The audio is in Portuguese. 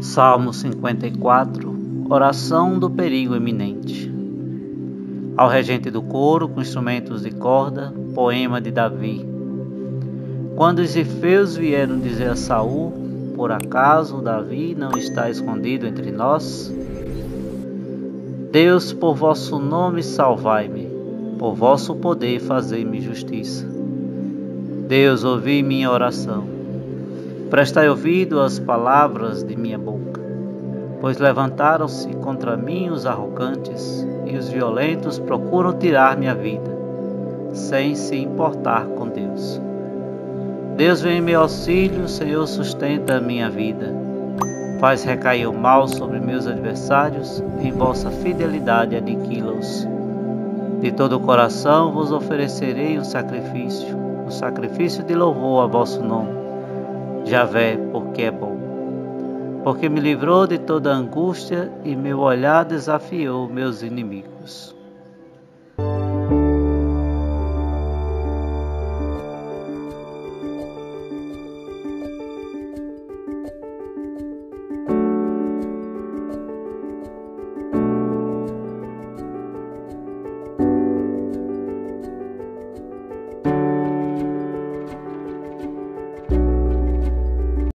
Salmo 54 Oração do perigo iminente. Ao regente do coro, com instrumentos de corda, poema de Davi. Quando os efeus vieram dizer a Saul, por acaso Davi não está escondido entre nós? Deus, por vosso nome salvai-me, por vosso poder fazei-me justiça. Deus, ouvi minha oração Prestai ouvido às palavras de minha boca, pois levantaram-se contra mim os arrogantes e os violentos procuram tirar minha vida, sem se importar com Deus. Deus vem em meu auxílio, Senhor sustenta a minha vida. Faz recair o mal sobre meus adversários, em vossa fidelidade aniquila-os. De todo o coração vos oferecerei um sacrifício, um sacrifício de louvor a vosso nome Javé, porque é bom. Porque me livrou de toda angústia e meu olhar desafiou meus inimigos.